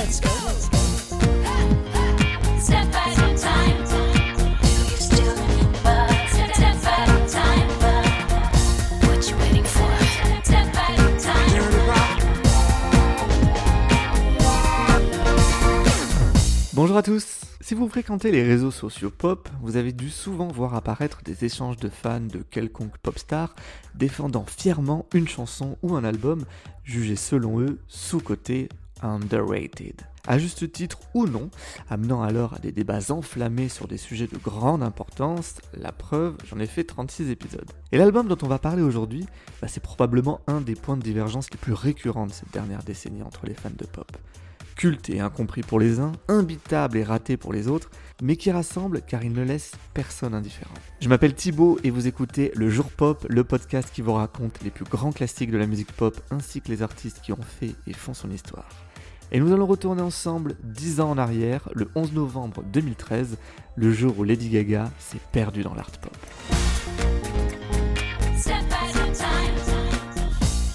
let's go. Step, time. Bonjour à tous. Si vous fréquentez les réseaux sociaux pop, vous avez dû souvent voir apparaître des échanges de fans de quelconque pop star défendant fièrement une chanson ou un album jugé selon eux sous-coté underrated. À juste titre ou non, amenant alors à des débats enflammés sur des sujets de grande importance, la preuve, j'en ai fait 36 épisodes. Et l'album dont on va parler aujourd'hui, bah, c'est probablement un des points de divergence les plus récurrents de cette dernière décennie entre les fans de pop culte et incompris pour les uns, imbitable et raté pour les autres, mais qui rassemble car il ne laisse personne indifférent. Je m'appelle Thibaut et vous écoutez Le Jour Pop, le podcast qui vous raconte les plus grands classiques de la musique pop ainsi que les artistes qui ont fait et font son histoire. Et nous allons retourner ensemble 10 ans en arrière, le 11 novembre 2013, le jour où Lady Gaga s'est perdue dans l'art pop.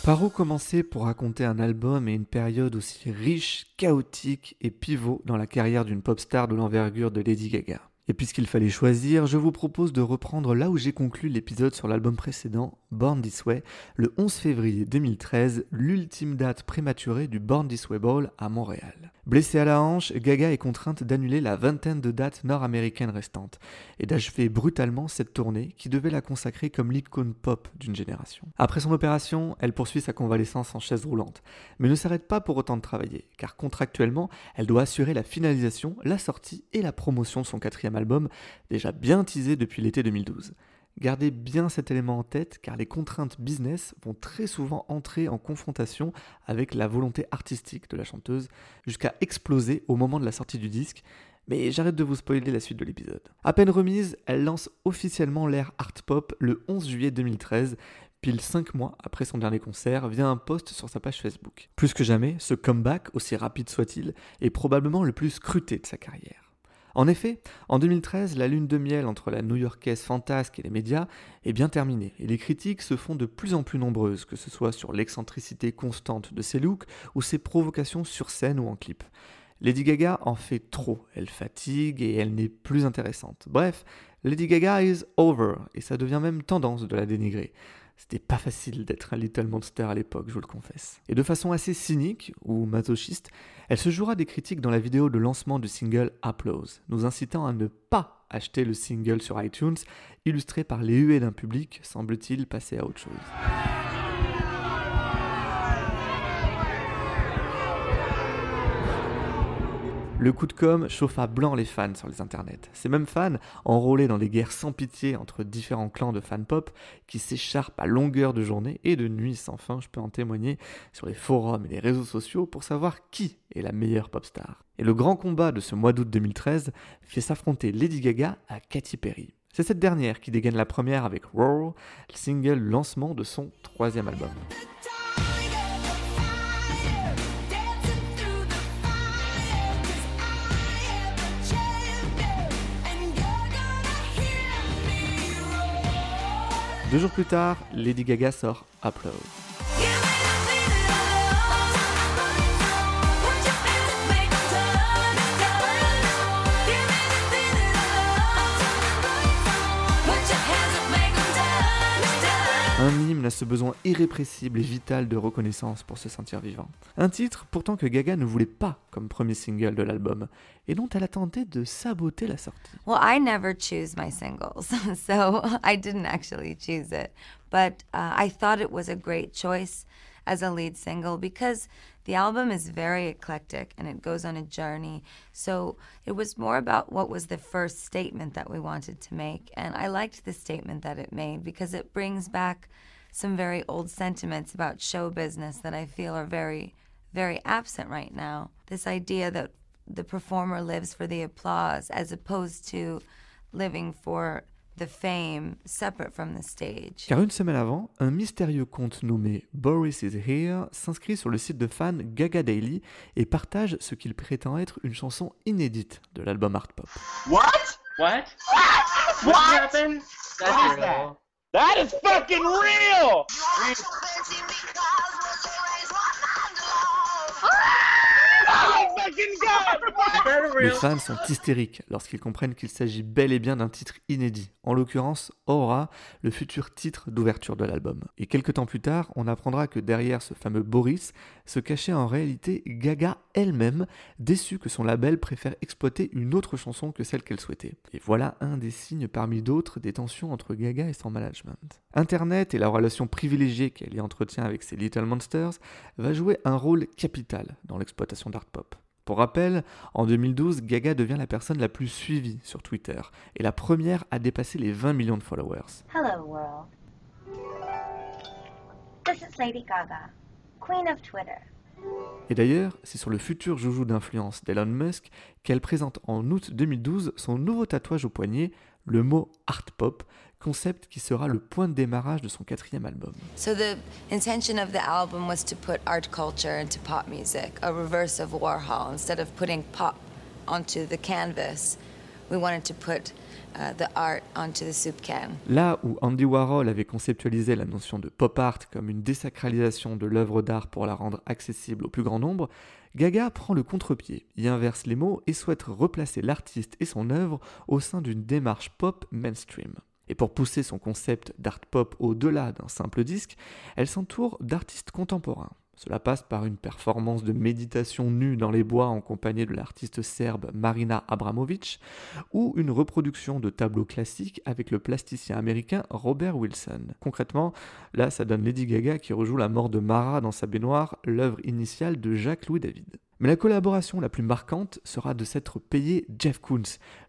Par où commencer pour raconter un album et une période aussi riche, chaotique et pivot dans la carrière d'une pop star de l'envergure de Lady Gaga? Et puisqu'il fallait choisir, je vous propose de reprendre là où j'ai conclu l'épisode sur l'album précédent, Born This Way, le 11 février 2013, l'ultime date prématurée du Born This Way Ball à Montréal. Blessée à la hanche, Gaga est contrainte d'annuler la vingtaine de dates nord-américaines restantes et d'achever brutalement cette tournée qui devait la consacrer comme l'icône pop d'une génération. Après son opération, elle poursuit sa convalescence en chaise roulante, mais ne s'arrête pas pour autant de travailler, car contractuellement, elle doit assurer la finalisation, la sortie et la promotion de son quatrième album, déjà bien teasé depuis l'été 2012. Gardez bien cet élément en tête car les contraintes business vont très souvent entrer en confrontation avec la volonté artistique de la chanteuse jusqu'à exploser au moment de la sortie du disque. Mais j'arrête de vous spoiler la suite de l'épisode. À peine remise, elle lance officiellement l'ère art pop le 11 juillet 2013, pile 5 mois après son dernier concert, via un post sur sa page Facebook. Plus que jamais, ce comeback, aussi rapide soit-il, est probablement le plus scruté de sa carrière. En effet, en 2013, la lune de miel entre la new-yorkaise fantasque et les médias est bien terminée, et les critiques se font de plus en plus nombreuses, que ce soit sur l'excentricité constante de ses looks ou ses provocations sur scène ou en clip. Lady Gaga en fait trop, elle fatigue et elle n'est plus intéressante. Bref, Lady Gaga is over, et ça devient même tendance de la dénigrer. C'était pas facile d'être un Little Monster à l'époque, je vous le confesse. Et de façon assez cynique ou masochiste, elle se jouera des critiques dans la vidéo de lancement du single Applause, nous incitant à ne pas acheter le single sur iTunes, illustré par les huées d'un public, semble-t-il, passer à autre chose. Le coup de com' chauffe à blanc les fans sur les internets. Ces mêmes fans, enrôlés dans des guerres sans pitié entre différents clans de fans pop, qui s'écharpent à longueur de journée et de nuit sans fin, je peux en témoigner, sur les forums et les réseaux sociaux pour savoir qui est la meilleure pop star. Et le grand combat de ce mois d'août 2013 fait s'affronter Lady Gaga à Katy Perry. C'est cette dernière qui dégaine la première avec Roar, le single lancement de son troisième album. Deux jours plus tard, Lady Gaga sort Upload. Ce besoin irrépressible et vital de reconnaissance pour se sentir vivant. Un titre pourtant que Gaga ne voulait pas comme premier single de l'album et dont elle a tenté de saboter la sortie. Well, I never choose my singles, so I didn't actually choose it. But uh, I thought it was a great choice as a lead single because the album is very eclectic and it goes on a journey. So it was more about what was the first statement that we wanted to make. And I liked the statement that it made because it brings back some very old sentiments about show business that I feel are very, very absent right now. This idea that the performer lives for the applause as opposed to living for the fame separate from the stage. Car une semaine avant, un mystérieux compte nommé Boris is Here s'inscrit sur le site de fans Gaga Daily et partage ce qu'il prétend être une chanson inédite de l'album Art Pop. What? What? What? What? Happened? That's What? Is real. That is fucking real! Les fans sont hystériques lorsqu'ils comprennent qu'il s'agit bel et bien d'un titre inédit, en l'occurrence Aura, le futur titre d'ouverture de l'album. Et quelques temps plus tard, on apprendra que derrière ce fameux Boris se cachait en réalité Gaga elle-même, déçue que son label préfère exploiter une autre chanson que celle qu'elle souhaitait. Et voilà un des signes parmi d'autres des tensions entre Gaga et son management. Internet et la relation privilégiée qu'elle y entretient avec ses Little Monsters va jouer un rôle capital dans l'exploitation d'art pop. Pour rappel, en 2012, Gaga devient la personne la plus suivie sur Twitter et la première à dépasser les 20 millions de followers. Hello, world. This is Lady Gaga, Queen of Twitter. Et d'ailleurs, c'est sur le futur joujou d'influence d'Elon Musk qu'elle présente en août 2012 son nouveau tatouage au poignet, le mot art pop, concept qui sera le point de démarrage de son quatrième album. So the intention of the album was to put art culture into pop music, a reverse of Warhol. Instead of putting pop onto the canvas, we wanted to put uh, the art onto the soup can. Là où Andy Warhol avait conceptualisé la notion de pop art comme une désacralisation de l'œuvre d'art pour la rendre accessible au plus grand nombre, Gaga prend le contre-pied, y inverse les mots et souhaite replacer l'artiste et son œuvre au sein d'une démarche pop mainstream. Et pour pousser son concept d'art pop au-delà d'un simple disque, elle s'entoure d'artistes contemporains. Cela passe par une performance de méditation nue dans les bois en compagnie de l'artiste serbe Marina Abramovic ou une reproduction de tableaux classiques avec le plasticien américain Robert Wilson. Concrètement, là ça donne Lady Gaga qui rejoue la mort de Mara dans sa baignoire, l'œuvre initiale de Jacques-Louis David. Mais la collaboration la plus marquante sera de s'être payé Jeff Koons,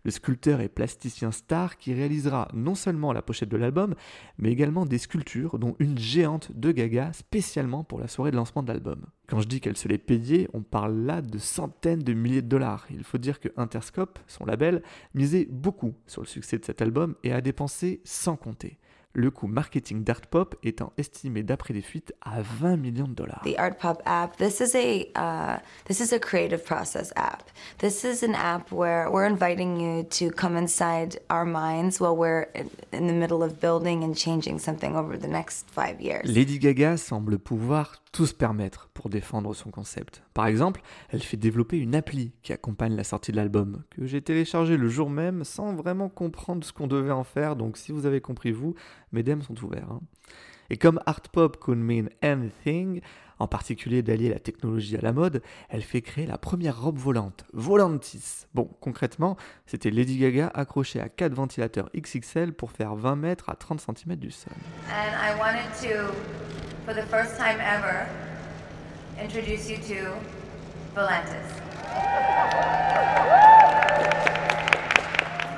le sculpteur et plasticien star qui réalisera non seulement la pochette de l'album, mais également des sculptures, dont une géante de Gaga spécialement pour la soirée de lancement de l'album. Quand je dis qu'elle se l'est payée, on parle là de centaines de milliers de dollars. Il faut dire que Interscope, son label, misait beaucoup sur le succès de cet album et a dépensé sans compter. Le coût marketing d'art pop étant estimé d'après les fuites à 20 millions de dollars. The Art Pop app. This is a uh, this is a creative process app. This is an app where we're inviting you to come inside our minds while we're in, in the middle of building and changing something over the next five years. Lady Gaga semble pouvoir tout se permettre pour défendre son concept. Par exemple, elle fait développer une appli qui accompagne la sortie de l'album, que j'ai téléchargé le jour même sans vraiment comprendre ce qu'on devait en faire, donc si vous avez compris vous, mes DM sont ouverts. hein. Et comme art pop could mean anything, en particulier d'allier la technologie à la mode, elle fait créer la première robe volante, Volantis. Bon, concrètement, c'était Lady Gaga accrochée à 4 ventilateurs XXL pour faire 20 mètres à 30 cm du sol. And I wanted to, for the first time ever, introduce you to Volantis.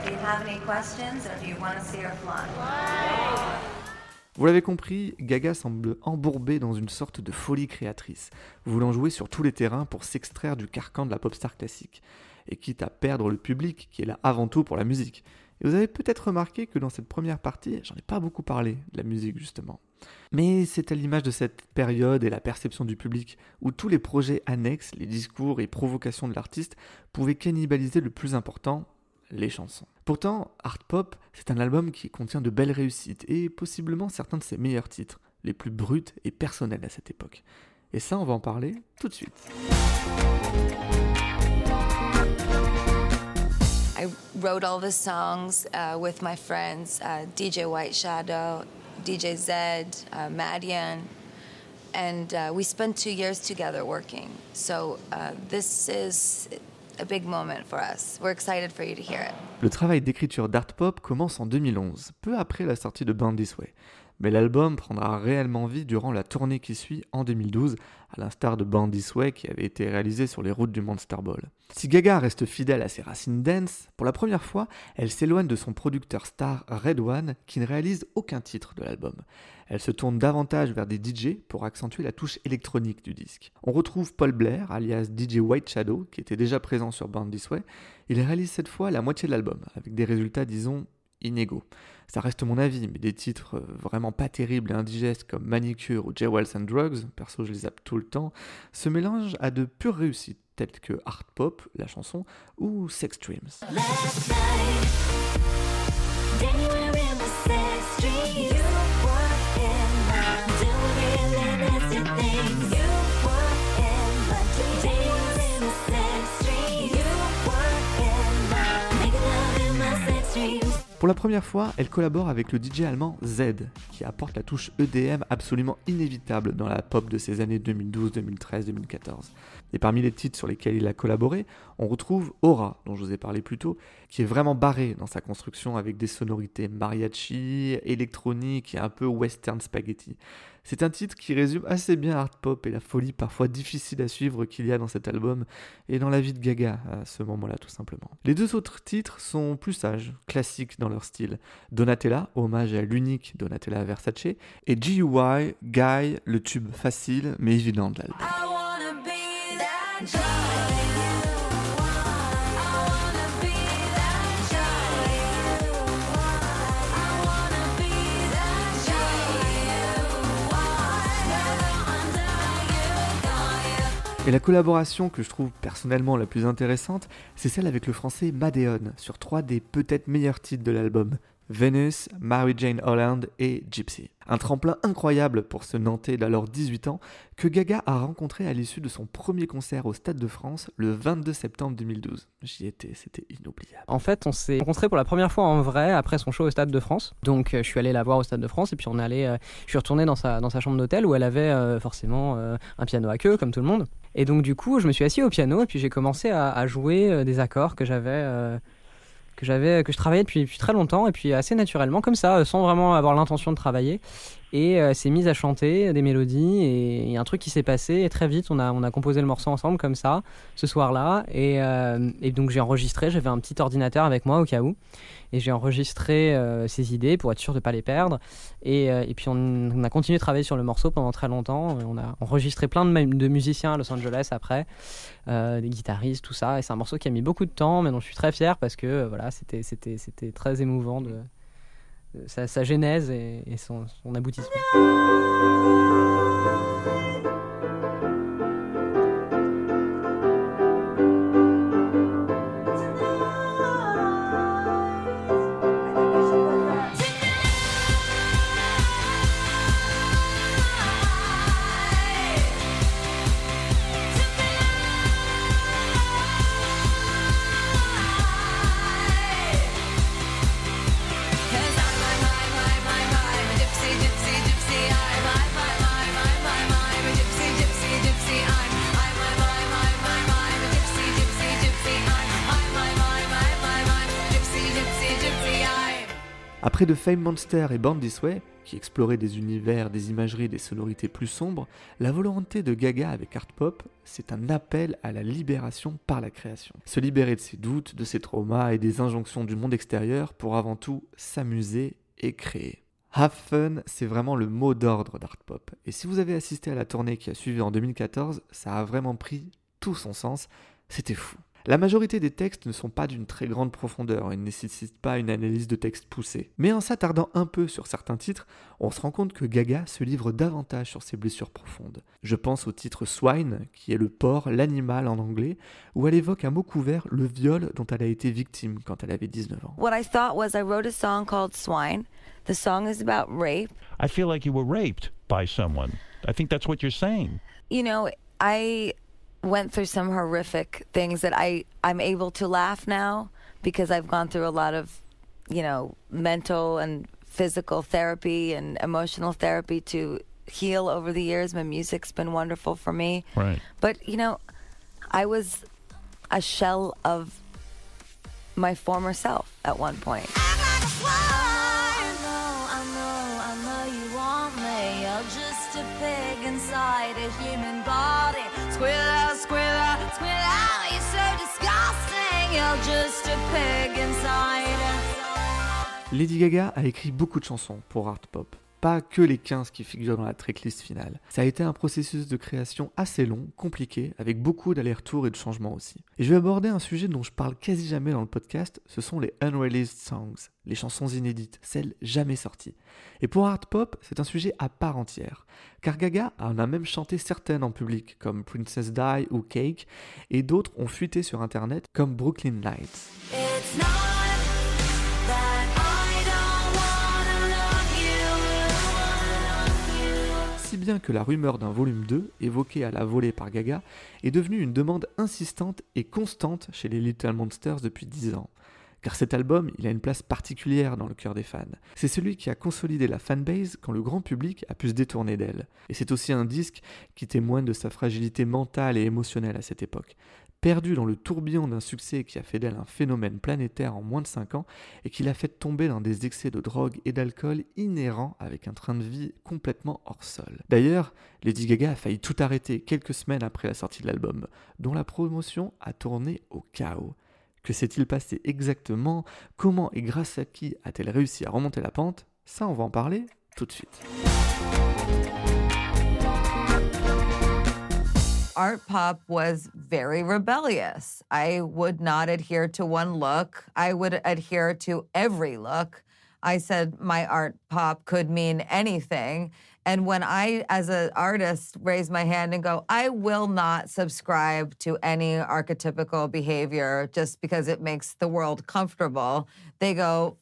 Do you have any questions or do you want to see her fly? Vous l'avez compris, Gaga semble embourbée dans une sorte de folie créatrice, voulant jouer sur tous les terrains pour s'extraire du carcan de la pop star classique, et quitte à perdre le public qui est là avant tout pour la musique. Et vous avez peut-être remarqué que dans cette première partie, j'en ai pas beaucoup parlé de la musique justement. Mais c'est à l'image de cette période et la perception du public où tous les projets annexes, les discours et provocations de l'artiste pouvaient cannibaliser le plus important, les chansons. Pourtant, Art Pop, c'est un album qui contient de belles réussites et possiblement certains de ses meilleurs titres, les plus bruts et personnels à cette époque. Et ça, on va en parler tout de suite. I wrote all the songs uh, with my friends, uh, DJ White Shadow, DJ Zed, uh, Madian, and uh, we spent two years together working. So uh, this is a big moment for us. We're excited for you to hear it. Le travail d'écriture d'Art Pop commence en 2011, peu après la sortie de Born This Way. Mais l'album prendra réellement vie durant la tournée qui suit en 2012, à l'instar de Born This Way qui avait été réalisé sur les routes du Monster Ball. Si Gaga reste fidèle à ses racines dance, pour la première fois, elle s'éloigne de son producteur star Red One qui ne réalise aucun titre de l'album. Elle se tourne davantage vers des DJ pour accentuer la touche électronique du disque. On retrouve Paul Blair, alias DJ White Shadow, qui était déjà présent sur Born This Way. Il réalise cette fois la moitié de l'album, avec des résultats, disons, inégaux. Ça reste mon avis, mais des titres euh, vraiment pas terribles et indigestes comme Manicure ou J-Wells and Drugs, perso je les zappe tout le temps, se mélangent à de pures réussites telles que Art Pop, la chanson, ou Sex Dreams. Pour la première fois, elle collabore avec le DJ allemand Z, qui apporte la touche EDM absolument inévitable dans la pop de ces années 2012, 2013, 2014. Et parmi les titres sur lesquels il a collaboré, on retrouve Aura, dont je vous ai parlé plus tôt, qui est vraiment barré dans sa construction avec des sonorités mariachi, électronique et un peu western spaghetti. C'est un titre qui résume assez bien art pop et la folie parfois difficile à suivre qu'il y a dans cet album et dans la vie de Gaga à ce moment-là tout simplement. Les deux autres titres sont plus sages, classiques dans leur style. Donatella, hommage à l'unique Donatella Versace, et GUI, Guy, le tube facile mais évident de l'album. Et la collaboration que je trouve personnellement la plus intéressante, c'est celle avec le français Madeon sur trois des peut-être meilleurs titres de l'album. Venus, Mary Jane Holland et Gypsy. Un tremplin incroyable pour ce Nantais d'alors 18 ans que Gaga a rencontré à l'issue de son premier concert au Stade de France le 22 septembre 2012. J'y étais, c'était inoubliable. En fait, on s'est rencontrés pour la première fois en vrai après son show au Stade de France. Donc, euh, je suis allé la voir au Stade de France et puis on allait, euh, je suis retourné dans sa, dans sa chambre d'hôtel où elle avait euh, forcément euh, un piano à queue, comme tout le monde. Et donc, du coup, je me suis assis au piano et puis j'ai commencé à, jouer des accords que j'avais. Que j'avais que je travaillais depuis, depuis très longtemps et puis assez naturellement comme ça euh, sans vraiment avoir l'intention de travailler et euh, s'est mise à chanter des mélodies et il y a un truc qui s'est passé et très vite on a, on a composé le morceau ensemble comme ça ce soir-là. Et, euh, et donc j'ai enregistré j'avais un petit ordinateur avec moi au cas où. Et j'ai enregistré euh, ces idées pour être sûr de pas les perdre. Et, euh, et puis on, a continué de travailler sur le morceau pendant très longtemps. On a enregistré plein de, mu- de musiciens à Los Angeles après euh, des guitaristes tout ça. Et c'est un morceau qui a mis beaucoup de temps mais dont je suis très fier parce que euh, voilà c'était très émouvant de sa, sa genèse et, son aboutissement Après The Fame Monster et Born This Way, qui exploraient des univers, des imageries, des sonorités plus sombres, la volonté de Gaga avec Art Pop, c'est un appel à la libération par la création. Se libérer de ses doutes, de ses traumas et des injonctions du monde extérieur pour avant tout s'amuser et créer. Have fun, c'est vraiment le mot d'ordre d'Art Pop. Et si vous avez assisté à la tournée qui a suivi en 2014, ça a vraiment pris tout son sens. C'était fou. La majorité des textes ne sont pas d'une très grande profondeur et ne nécessitent pas une analyse de texte poussée. Mais en s'attardant un peu sur certains titres, on se rend compte que Gaga se livre davantage sur ses blessures profondes. Je pense au titre Swine, qui est le porc, l'animal en anglais, où elle évoque à mot couvert le viol dont elle a été victime quand elle avait 19 ans. What I thought was I wrote a song called Swine. The song is about rape. I feel like you were raped by someone. I think that's what you're saying. You know, I went through some horrific things that I I'm able to laugh now because I've gone through a lot of, you know, mental and physical therapy and emotional therapy to heal over the years. My music's been wonderful for me. Right. But, you know, I was a shell of my former self at one point. I'm a swine. Know, I know, I know Lady Gaga a écrit beaucoup de chansons pour Art Pop, pas que les 15 qui figurent dans la tracklist finale. Ça a été un processus de création assez long, compliqué, avec beaucoup d'allers-retours et de changements aussi. Et je vais aborder un sujet dont je parle quasi jamais dans le podcast, ce sont les unreleased songs, les chansons inédites, celles jamais sorties. Et pour Art Pop, c'est un sujet à part entière, car Gaga en a même chanté certaines en public, comme Princess Die ou Cake, et d'autres ont fuité sur internet, comme Brooklyn not que la rumeur d'un volume 2, évoquée à la volée par Gaga, est devenue une demande insistante et constante chez les Little Monsters depuis 10 ans. Car cet album, il a une place particulière dans le cœur des fans. C'est celui qui a consolidé la fanbase quand le grand public a pu se détourner d'elle. Et c'est aussi un disque qui témoigne de sa fragilité mentale et émotionnelle à cette époque. Perdue dans le tourbillon d'un succès qui a fait d'elle un phénomène planétaire en moins de 5 ans et qui l'a fait tomber dans des excès de drogue et d'alcool inhérents avec un train de vie complètement hors sol. D'ailleurs, Lady Gaga a failli tout arrêter quelques semaines après la sortie de l'album, dont la promotion a tourné au chaos. Que s'est-il passé exactement? Comment et grâce à qui a-t-elle réussi à remonter la pente? Ça, on va en parler tout de suite. art pop was very rebellious. I would not adhere to one look. I would adhere to every look. I said my art pop could mean anything. And when I, as an artist, raise my hand and go, I will not subscribe to any archetypical behavior just because it makes the world comfortable, they go,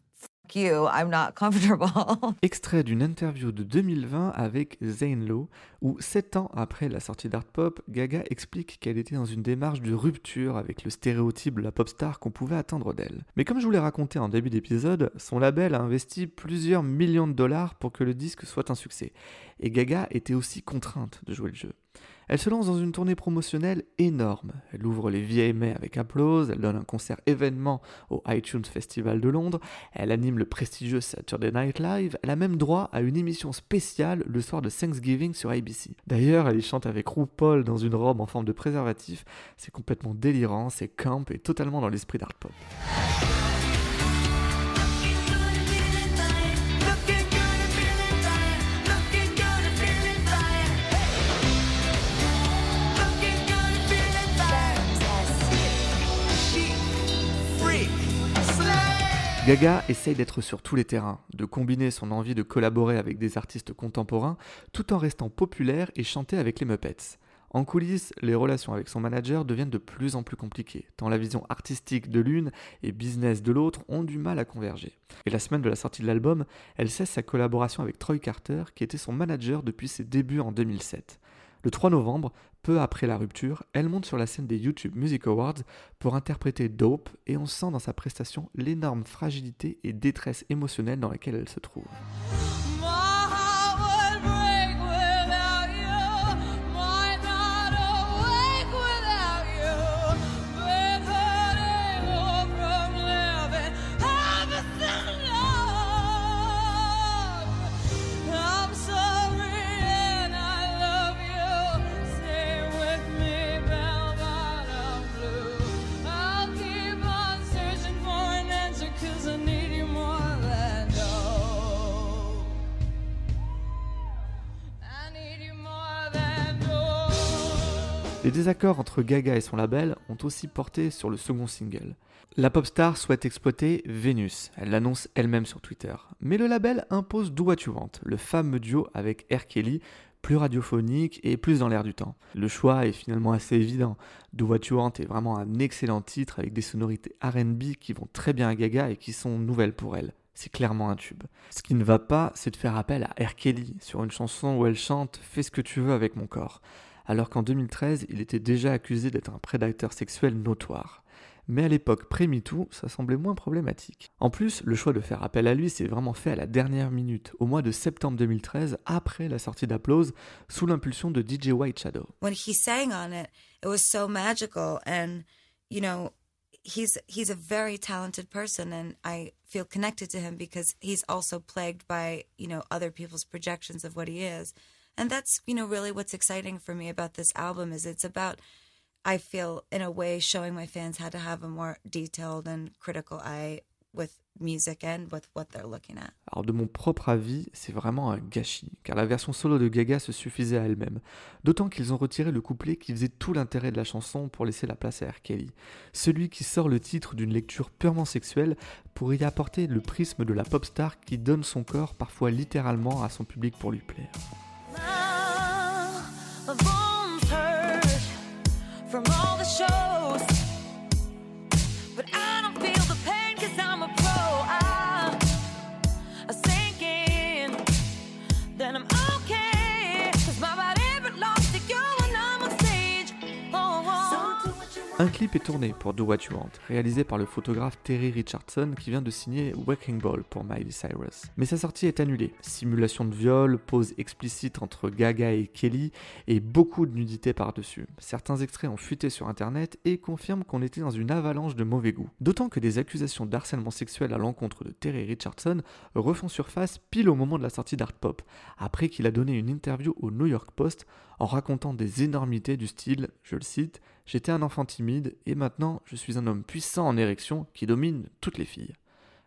you, I'm not comfortable. Extrait d'une interview de 2020 avec Zane Lowe, où 7 ans après la sortie d'Art Pop, Gaga explique qu'elle était dans une démarche de rupture avec le stéréotype de la pop star qu'on pouvait attendre d'elle. Mais comme je vous l'ai raconté en début d'épisode, son label a investi plusieurs millions de dollars pour que le disque soit un succès. Et Gaga était aussi contrainte de jouer le jeu. Elle se lance dans une tournée promotionnelle énorme. Elle ouvre les VMA avec Applause, elle donne un concert événement au iTunes Festival de Londres, elle anime le prestigieux Saturday Night Live, elle a même droit à une émission spéciale le soir de Thanksgiving sur ABC. D'ailleurs, elle y chante avec RuPaul dans une robe en forme de préservatif, c'est complètement délirant, c'est camp et totalement dans l'esprit d'art pop. Gaga essaye d'être sur tous les terrains, de combiner son envie de collaborer avec des artistes contemporains tout en restant populaire et chanter avec les Muppets. En coulisses, les relations avec son manager deviennent de plus en plus compliquées, tant la vision artistique de l'une et business de l'autre ont du mal à converger. Et la semaine de la sortie de l'album, elle cesse sa collaboration avec Troy Carter, qui était son manager depuis ses débuts en 2007. Le 3 novembre, peu après la rupture, elle monte sur la scène des YouTube Music Awards pour interpréter Dope et on sent dans sa prestation l'énorme fragilité et détresse émotionnelle dans laquelle elle se trouve. Les désaccords entre Gaga et son label ont aussi porté sur le second single. La pop star souhaite exploiter Vénus, elle l'annonce elle-même sur Twitter. Mais le label impose Do What You Want, le fameux duo avec R. Kelly, plus radiophonique et plus dans l'air du temps. Le choix est finalement assez évident. Do What You Want est vraiment un excellent titre avec des sonorités RB qui vont très bien à Gaga et qui sont nouvelles pour elle. C'est clairement un tube. Ce qui ne va pas, c'est de faire appel à R. Kelly sur une chanson où elle chante Fais ce que tu veux avec mon corps alors qu'en 2013, il était déjà accusé d'être un prédateur sexuel notoire. Mais à l'époque pré-MeToo, ça semblait moins problématique. En plus, le choix de faire appel à lui s'est vraiment fait à la dernière minute, au mois de septembre 2013, après la sortie d'Applause, sous l'impulsion de DJ White Shadow. when he sang on it, it was so magical and you know, he's he's a very talented person and I feel connected to him because he's also plagued by, you know, other people's projections of what he is. And that's, you know, really what's exciting for me about this album is it's about I feel in a way showing my fans how to have a more detailed and critical eye with music and with what they're looking at. Alors de mon propre avis, c'est vraiment un gâchis, car la version solo de Gaga se suffisait à elle-même. D'autant qu'ils ont retiré le couplet qui faisait tout l'intérêt de la chanson pour laisser la place à R. Kelly. Celui qui sort le titre d'une lecture purement sexuelle pour y apporter le prisme de la pop star qui donne son corps parfois littéralement à son public pour lui plaire. My bones hurt from all Un clip est tourné pour Do What You Want, réalisé par le photographe Terry Richardson qui vient de signer Wrecking Ball pour Miley Cyrus. Mais sa sortie est annulée. Simulation de viol, pause explicite entre Gaga et Kelly et beaucoup de nudité par-dessus. Certains extraits ont fuité sur internet et confirment qu'on était dans une avalanche de mauvais goût. D'autant que des accusations d'harcèlement sexuel à l'encontre de Terry Richardson refont surface pile au moment de la sortie d'Art Pop, après qu'il a donné une interview au New York Post en racontant des énormités du style, je le cite, J'étais un enfant timide et maintenant je suis un homme puissant en érection qui domine toutes les filles.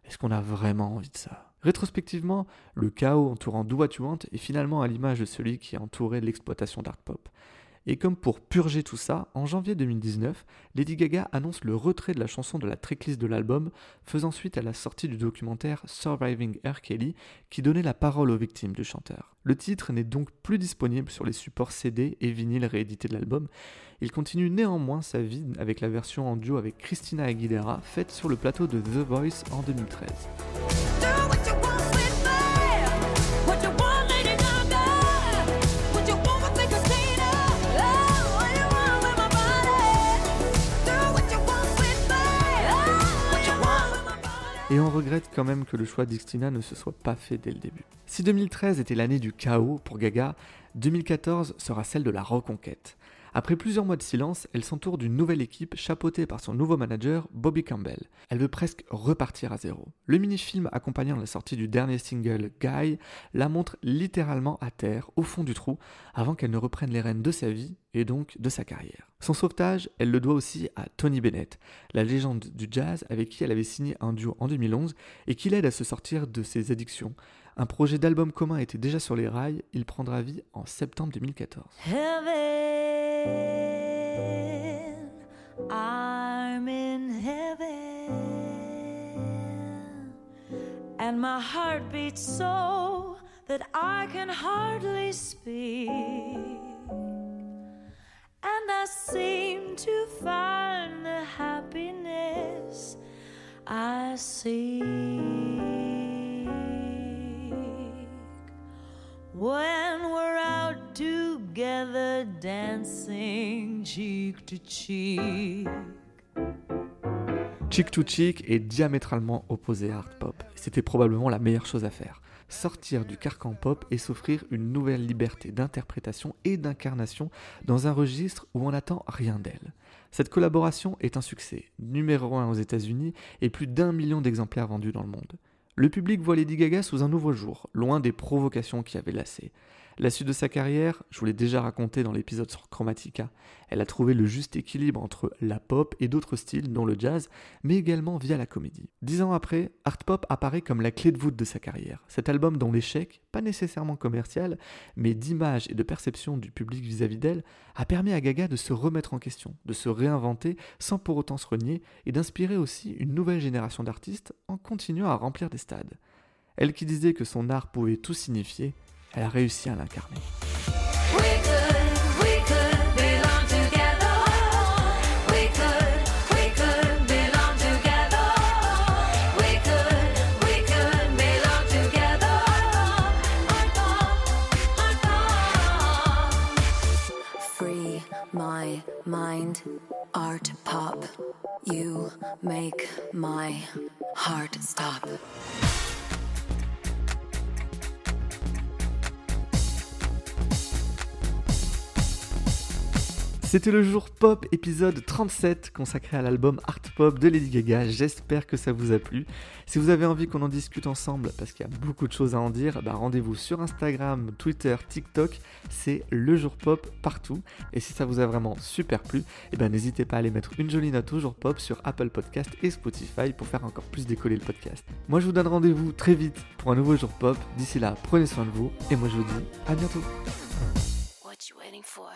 Est-ce qu'on a vraiment envie de ça? Rétrospectivement, le chaos entourant Do What You Want est finalement à l'image de celui qui a entouré l'exploitation d'Art Pop. Et comme pour purger tout ça, en janvier 2019, Lady Gaga annonce le retrait de la chanson de la tracklist de l'album, faisant suite à la sortie du documentaire Surviving R. Kelly, qui donnait la parole aux victimes du chanteur. Le titre n'est donc plus disponible sur les supports CD et vinyle réédités de l'album. Il continue néanmoins sa vie avec la version en duo avec Christina Aguilera, faite sur le plateau de The Voice en 2013. Et on regrette quand même que le choix d'Ixtina ne se soit pas fait dès le début. Si 2013 était l'année du chaos pour Gaga, 2014 sera celle de la reconquête. Après plusieurs mois de silence, elle s'entoure d'une nouvelle équipe chapeautée par son nouveau manager, Bobby Campbell. Elle veut presque repartir à zéro. Le mini-film accompagnant la sortie du dernier single, Guy, la montre littéralement à terre, au fond du trou, avant qu'elle ne reprenne les rênes de sa vie et donc de sa carrière. Son sauvetage, elle le doit aussi à Tony Bennett, la légende du jazz avec qui elle avait signé un duo en 2011 et qui l'aide à se sortir de ses addictions. Un projet d'album commun était déjà sur les rails, il prendra vie en septembre 2014. I'm in heaven, and my heart beats so that I can hardly speak. And I seem to find the happiness I seek when we're out together dancing cheek to cheek. Chick to Chick est diamétralement opposé à Art Pop. C'était probablement la meilleure chose à faire. Sortir du carcan pop et s'offrir une nouvelle liberté d'interprétation et d'incarnation dans un registre où on n'attend rien d'elle. Cette collaboration est un succès, numéro 1 aux États-Unis et plus d'un million d'exemplaires vendus dans le monde. Le public voit Lady Gaga sous un nouveau jour, loin des provocations qui avaient lassé. La suite de sa carrière, je vous l'ai déjà raconté dans l'épisode sur Chromatica. Elle a trouvé le juste équilibre entre la pop et d'autres styles, dont le jazz, mais également via la comédie. Dix ans après, Art Pop apparaît comme la clé de voûte de sa carrière. Cet album dont l'échec, pas nécessairement commercial, mais d'image et de perception du public vis-à-vis d'elle, a permis à Gaga de se remettre en question, de se réinventer sans pour autant se renier et d'inspirer aussi une nouvelle génération d'artistes en continuant à remplir des stades. Elle qui disait que son art pouvait tout signifier, elle a réussi à l'incarner. We could, we could belong together. We could, we could belong together. We could, we could belong together. Free my mind, art pop. You make my heart stop. C'était le jour pop épisode 37 consacré à l'album Art Pop de Lady Gaga. J'espère que ça vous a plu. Si vous avez envie qu'on en discute ensemble, parce qu'il y a beaucoup de choses à en dire, bah rendez-vous sur Instagram, Twitter, TikTok. C'est le jour pop partout. Et si ça vous a vraiment super plu, eh ben n'hésitez pas à aller mettre une jolie note au jour pop sur Apple Podcast et Spotify pour faire encore plus décoller le podcast. Moi je vous donne rendez-vous très vite pour un nouveau jour pop. D'ici là, prenez soin de vous et moi je vous dis à bientôt. What you waiting for?